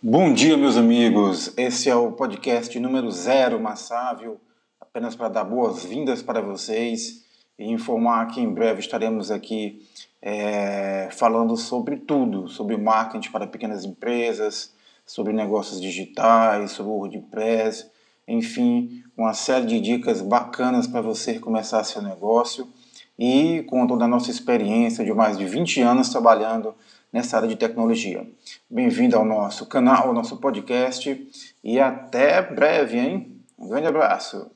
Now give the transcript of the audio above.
Bom dia, meus amigos. Esse é o podcast número zero Massávio, apenas para dar boas-vindas para vocês e informar que em breve estaremos aqui é, falando sobre tudo, sobre marketing para pequenas empresas, sobre negócios digitais, sobre WordPress, enfim, uma série de dicas bacanas para você começar seu negócio e com toda a nossa experiência de mais de 20 anos trabalhando nessa área de tecnologia. Bem-vindo ao nosso canal, ao nosso podcast e até breve, hein? Um grande abraço.